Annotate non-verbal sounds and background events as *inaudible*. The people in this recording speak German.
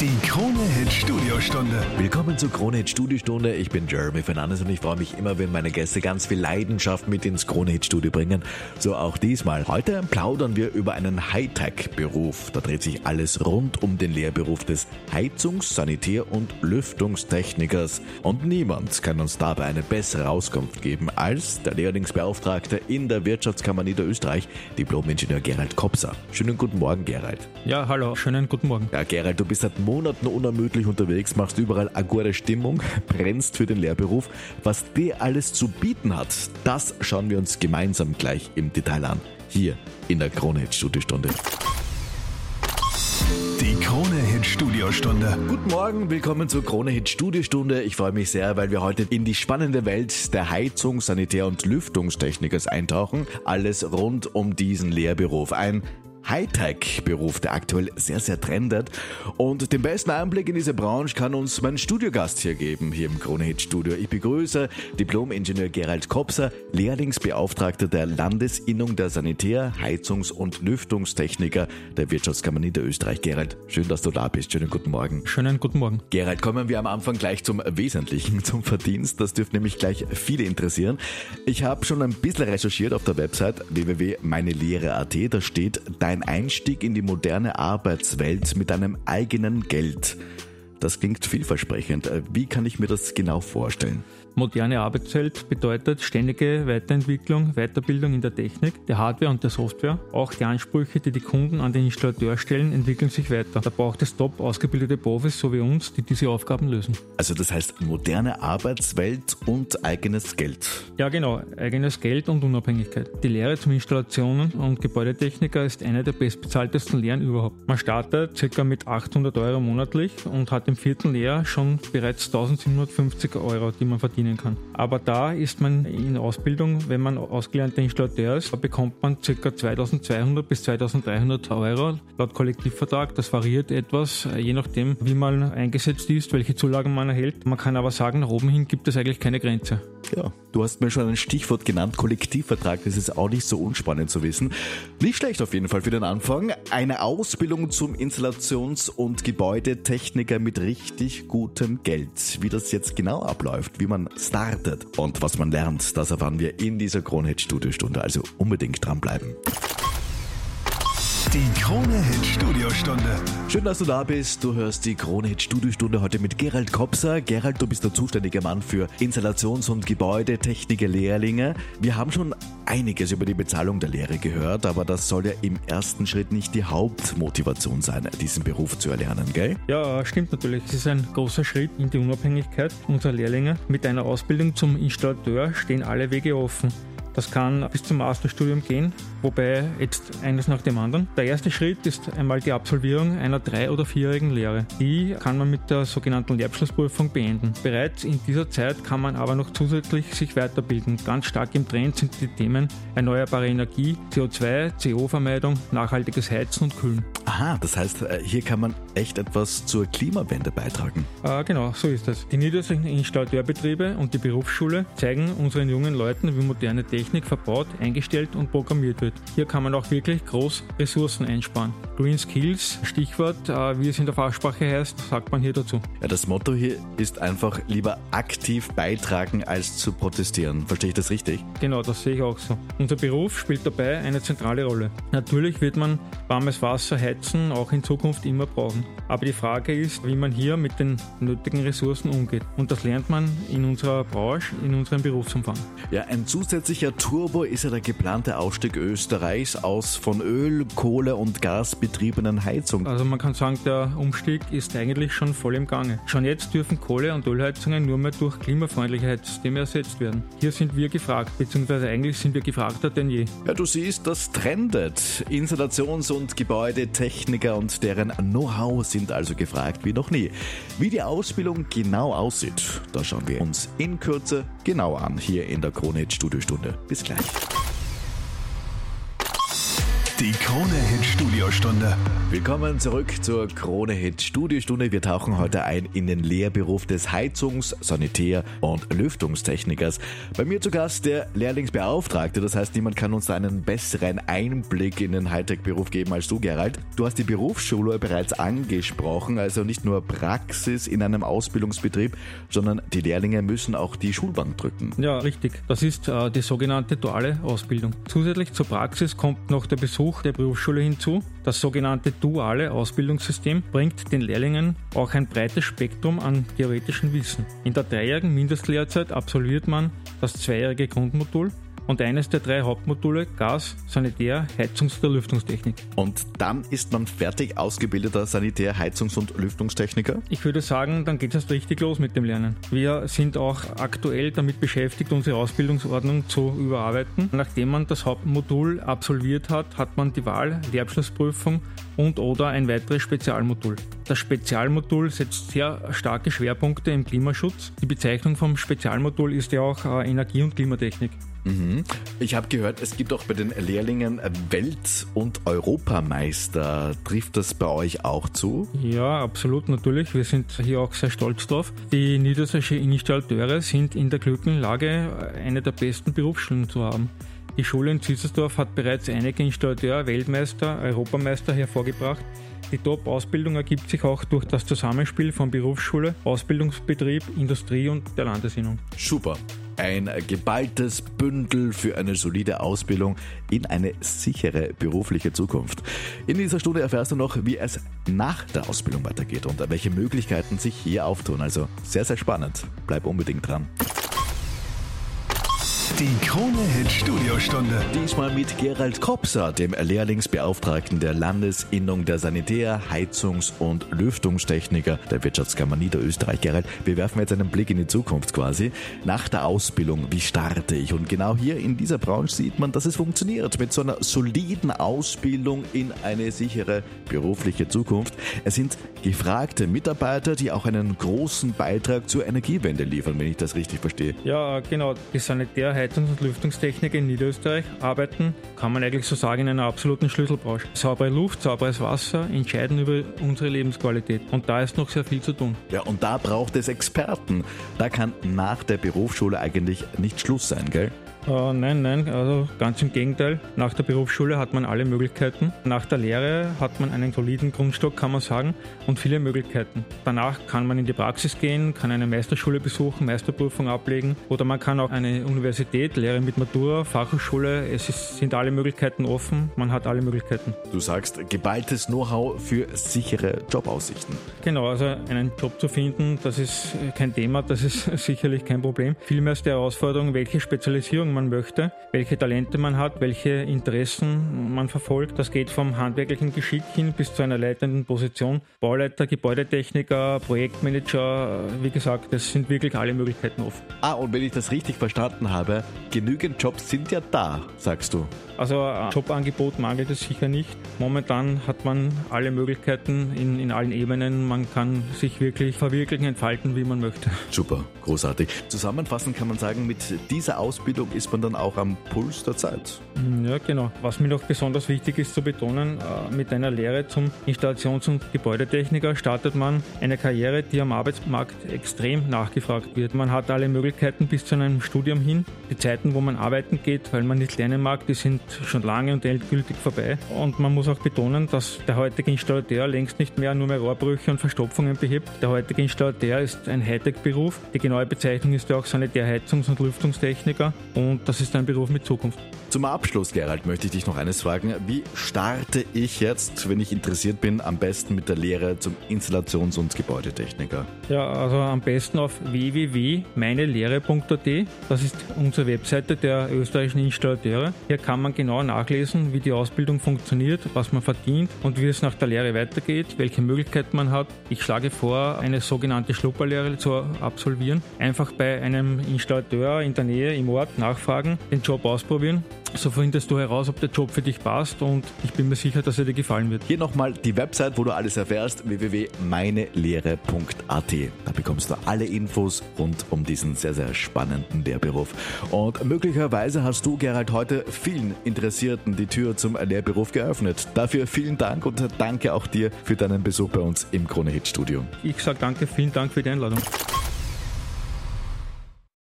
Die Krone Hit Studiostunde. Willkommen zur Krone Hit Studiostunde. Ich bin Jeremy Fernandes und ich freue mich immer, wenn meine Gäste ganz viel Leidenschaft mit ins Krone Hit Studio bringen. So auch diesmal. Heute plaudern wir über einen Hightech-Beruf. Da dreht sich alles rund um den Lehrberuf des Heizungs-, Sanitär- und Lüftungstechnikers. Und niemand kann uns dabei eine bessere Auskunft geben als der Lehrlingsbeauftragte in der Wirtschaftskammer Niederösterreich, Diplom-Ingenieur Gerald Kopser. Schönen guten Morgen, Gerald. Ja, hallo, schönen guten Morgen. Ja, Gerald, du bist seit Monaten unermüdlich unterwegs, machst überall agore Stimmung, *laughs* brennst für den Lehrberuf. Was der alles zu bieten hat, das schauen wir uns gemeinsam gleich im Detail an. Hier in der Krone Hit Studiostunde. Die Krone Hit Studiostunde. Guten Morgen, willkommen zur Krone Hit Studiostunde. Ich freue mich sehr, weil wir heute in die spannende Welt der Heizung, Sanitär- und Lüftungstechnikers eintauchen. Alles rund um diesen Lehrberuf. Ein Hightech-Beruf, der aktuell sehr, sehr trendet. Und den besten Einblick in diese Branche kann uns mein Studiogast hier geben, hier im Kronehit-Studio. Ich begrüße Diplom-Ingenieur Gerald Kopser, Lehrlingsbeauftragter der Landesinnung der Sanitär-, Heizungs- und Lüftungstechniker der Wirtschaftskammer Niederösterreich. Gerald, schön, dass du da bist. Schönen guten Morgen. Schönen guten Morgen. Gerald, kommen wir am Anfang gleich zum Wesentlichen, *laughs* zum Verdienst. Das dürfte nämlich gleich viele interessieren. Ich habe schon ein bisschen recherchiert auf der Website www.meinelehre.at. Da steht, dein Einstieg in die moderne Arbeitswelt mit deinem eigenen Geld. Das klingt vielversprechend. Wie kann ich mir das genau vorstellen? Moderne Arbeitswelt bedeutet ständige Weiterentwicklung, Weiterbildung in der Technik, der Hardware und der Software. Auch die Ansprüche, die die Kunden an den Installateur stellen, entwickeln sich weiter. Da braucht es top ausgebildete Profis, so wie uns, die diese Aufgaben lösen. Also das heißt moderne Arbeitswelt und eigenes Geld. Ja genau, eigenes Geld und Unabhängigkeit. Die Lehre zum Installationen und Gebäudetechniker ist eine der bestbezahltesten Lehren überhaupt. Man startet ca. mit 800 Euro monatlich und hat im vierten Lehrjahr schon bereits 1750 Euro, die man verdienen kann. Aber da ist man in Ausbildung, wenn man ausgelernter Installateur ist, da bekommt man ca. 2200 bis 2300 Euro laut Kollektivvertrag. Das variiert etwas, je nachdem, wie man eingesetzt ist, welche Zulagen man erhält. Man kann aber sagen, nach oben hin gibt es eigentlich keine Grenze. Ja, du hast mir schon ein Stichwort genannt, Kollektivvertrag. Das ist auch nicht so unspannend zu wissen. Nicht schlecht auf jeden Fall für den Anfang. Eine Ausbildung zum Installations- und Gebäudetechniker mit richtig gutem Geld. Wie das jetzt genau abläuft, wie man startet und was man lernt, das erfahren wir in dieser Kronhit Studiostunde. Also unbedingt dranbleiben. Die Krone Hit Studiostunde. Schön, dass du da bist. Du hörst die Krone Hit Studiostunde heute mit Gerald Kopser. Gerald, du bist der zuständige Mann für Installations- und Gebäudetechniker Lehrlinge. Wir haben schon einiges über die Bezahlung der Lehre gehört, aber das soll ja im ersten Schritt nicht die Hauptmotivation sein, diesen Beruf zu erlernen, gell? Ja, stimmt natürlich. Es ist ein großer Schritt in die Unabhängigkeit unserer Lehrlinge. Mit einer Ausbildung zum Installateur stehen alle Wege offen. Das kann bis zum Masterstudium gehen, wobei jetzt eines nach dem anderen. Der erste Schritt ist einmal die Absolvierung einer drei- oder vierjährigen Lehre. Die kann man mit der sogenannten Lehrabschlussprüfung beenden. Bereits in dieser Zeit kann man aber noch zusätzlich sich weiterbilden. Ganz stark im Trend sind die Themen erneuerbare Energie, CO2, CO-Vermeidung, nachhaltiges Heizen und Kühlen. Aha, das heißt, äh, hier kann man echt etwas zur Klimawende beitragen. Äh, genau, so ist das. Die niederösterreichischen Installateurbetriebe und die Berufsschule zeigen unseren jungen Leuten, wie moderne Technik verbaut, eingestellt und programmiert wird. Hier kann man auch wirklich groß Ressourcen einsparen. Green Skills, Stichwort, äh, wie es in der Fachsprache heißt, sagt man hier dazu. Ja, das Motto hier ist einfach lieber aktiv beitragen als zu protestieren. Verstehe ich das richtig? Genau, das sehe ich auch so. Unser Beruf spielt dabei eine zentrale Rolle. Natürlich wird man warmes Wasser, Heizen auch in Zukunft immer brauchen. Aber die Frage ist, wie man hier mit den nötigen Ressourcen umgeht. Und das lernt man in unserer Branche, in unserem Berufsumfang. Ja, ein zusätzlicher Turbo ist ja der geplante Ausstieg Österreichs aus von Öl, Kohle und Gas betriebenen Heizungen. Also man kann sagen, der Umstieg ist eigentlich schon voll im Gange. Schon jetzt dürfen Kohle- und Ölheizungen nur mehr durch klimafreundliche Heizsysteme ersetzt werden. Hier sind wir gefragt, beziehungsweise eigentlich sind wir gefragter denn je. Ja, du siehst, das trendet. Installations- und Gebäudetechniker und deren Know-how sind also gefragt wie noch nie. Wie die Ausbildung genau aussieht, das schauen wir uns in Kürze genau an hier in der Krone Studiostunde. Bis gleich. Die Krone-Hit Studiostunde. Willkommen zurück zur Krone Hit Studiostunde. Wir tauchen heute ein in den Lehrberuf des Heizungs-, Sanitär- und Lüftungstechnikers. Bei mir zu Gast der Lehrlingsbeauftragte. Das heißt, niemand kann uns da einen besseren Einblick in den Hightech-Beruf geben als du, Gerald. Du hast die Berufsschule bereits angesprochen, also nicht nur Praxis in einem Ausbildungsbetrieb, sondern die Lehrlinge müssen auch die Schulbank drücken. Ja, richtig. Das ist äh, die sogenannte duale Ausbildung. Zusätzlich zur Praxis kommt noch der Besuch der Berufsschule hinzu. Das sogenannte duale Ausbildungssystem bringt den Lehrlingen auch ein breites Spektrum an theoretischem Wissen. In der dreijährigen Mindestlehrzeit absolviert man das zweijährige Grundmodul und eines der drei Hauptmodule Gas, Sanitär, Heizungs- oder Lüftungstechnik. Und dann ist man fertig ausgebildeter Sanitär-, Heizungs- und Lüftungstechniker? Ich würde sagen, dann geht es erst richtig los mit dem Lernen. Wir sind auch aktuell damit beschäftigt, unsere Ausbildungsordnung zu überarbeiten. Nachdem man das Hauptmodul absolviert hat, hat man die Wahl, Lehrabschlussprüfung und oder ein weiteres Spezialmodul. Das Spezialmodul setzt sehr starke Schwerpunkte im Klimaschutz. Die Bezeichnung vom Spezialmodul ist ja auch äh, Energie- und Klimatechnik. Mhm. Ich habe gehört, es gibt auch bei den Lehrlingen Welt- und Europameister. Trifft das bei euch auch zu? Ja, absolut, natürlich. Wir sind hier auch sehr stolz drauf. Die niedersächsische Installateure sind in der glücklichen Lage, eine der besten Berufsschulen zu haben. Die Schule in Ziesersdorf hat bereits einige Installateur, Weltmeister, Europameister hervorgebracht. Die Top-Ausbildung ergibt sich auch durch das Zusammenspiel von Berufsschule, Ausbildungsbetrieb, Industrie und der Landesinnung. Super. Ein geballtes Bündel für eine solide Ausbildung in eine sichere berufliche Zukunft. In dieser Stunde erfährst du noch, wie es nach der Ausbildung weitergeht und welche Möglichkeiten sich hier auftun. Also sehr, sehr spannend. Bleib unbedingt dran. Die Krone-Hit Studiostunde. Diesmal mit Gerald Kopser, dem Lehrlingsbeauftragten der Landesinnung der Sanitär-, Heizungs- und Lüftungstechniker der Wirtschaftskammer Niederösterreich. Gerald, wir werfen jetzt einen Blick in die Zukunft quasi. Nach der Ausbildung, wie starte ich? Und genau hier in dieser Branche sieht man, dass es funktioniert. Mit so einer soliden Ausbildung in eine sichere berufliche Zukunft. Es sind gefragte Mitarbeiter, die auch einen großen Beitrag zur Energiewende liefern, wenn ich das richtig verstehe. Ja, genau. Die Sanitär-, Heizungs- und Lüftungstechniker in Niederösterreich arbeiten, kann man eigentlich so sagen, in einer absoluten Schlüsselbranche. Saubere Luft, sauberes Wasser entscheiden über unsere Lebensqualität. Und da ist noch sehr viel zu tun. Ja, und da braucht es Experten. Da kann nach der Berufsschule eigentlich nicht Schluss sein, gell? Äh, nein, nein, also ganz im Gegenteil. Nach der Berufsschule hat man alle Möglichkeiten. Nach der Lehre hat man einen soliden Grundstock, kann man sagen, und viele Möglichkeiten. Danach kann man in die Praxis gehen, kann eine Meisterschule besuchen, Meisterprüfung ablegen oder man kann auch eine Universität, Lehre mit Matura, Fachhochschule. Es ist, sind alle Möglichkeiten offen, man hat alle Möglichkeiten. Du sagst geballtes Know-how für sichere Jobaussichten. Genau, also einen Job zu finden, das ist kein Thema, das ist *laughs* sicherlich kein Problem. Vielmehr ist die Herausforderung, welche Spezialisierung man möchte, welche Talente man hat, welche Interessen man verfolgt. Das geht vom handwerklichen Geschick hin bis zu einer leitenden Position. Bauleiter, Gebäudetechniker, Projektmanager, wie gesagt, es sind wirklich alle Möglichkeiten offen. Ah, und wenn ich das richtig verstanden habe, genügend Jobs sind ja da, sagst du. Also äh, Jobangebot mangelt es sicher nicht. Momentan hat man alle Möglichkeiten in, in allen Ebenen. Man kann sich wirklich verwirklichen, entfalten, wie man möchte. Super, großartig. Zusammenfassend kann man sagen, mit dieser Ausbildung ist man dann auch am Puls der Zeit. Ja, genau. Was mir noch besonders wichtig ist zu betonen, äh, mit einer Lehre zum Installations- und Gebäudetechniker startet man eine Karriere, die am Arbeitsmarkt extrem nachgefragt wird. Man hat alle Möglichkeiten bis zu einem Studium hin. Die Zeiten, wo man arbeiten geht, weil man nicht lernen mag, die sind schon lange und endgültig vorbei. Und man muss auch betonen, dass der heutige Installateur längst nicht mehr nur mehr Rohrbrüche und Verstopfungen behebt. Der heutige Installateur ist ein Hightech-Beruf. Die genaue Bezeichnung ist ja auch Sanitär-, Heizungs- und Lüftungstechniker. Und das ist ein Beruf mit Zukunft. Zum Abschluss, Gerald, möchte ich dich noch eines fragen. Wie starte ich jetzt, wenn ich interessiert bin, am besten mit der Lehre zum Installations- und Gebäudetechniker? Ja, also am besten auf www.meinelehre.at. Das ist unsere Webseite der österreichischen Installateure. Hier kann man genau nachlesen, wie die Ausbildung funktioniert, was man verdient und wie es nach der Lehre weitergeht, welche Möglichkeiten man hat. Ich schlage vor, eine sogenannte Schlupperlehre zu absolvieren. Einfach bei einem Installateur in der Nähe im Ort nachfragen nachfragen, den Job ausprobieren. So findest du heraus, ob der Job für dich passt und ich bin mir sicher, dass er dir gefallen wird. Hier nochmal die Website, wo du alles erfährst, www.meinelehre.at. Da bekommst du alle Infos rund um diesen sehr, sehr spannenden Lehrberuf. Und möglicherweise hast du, Gerald, heute vielen Interessierten die Tür zum Lehrberuf geöffnet. Dafür vielen Dank und danke auch dir für deinen Besuch bei uns im Krone Hit Studio. Ich sage danke, vielen Dank für die Einladung.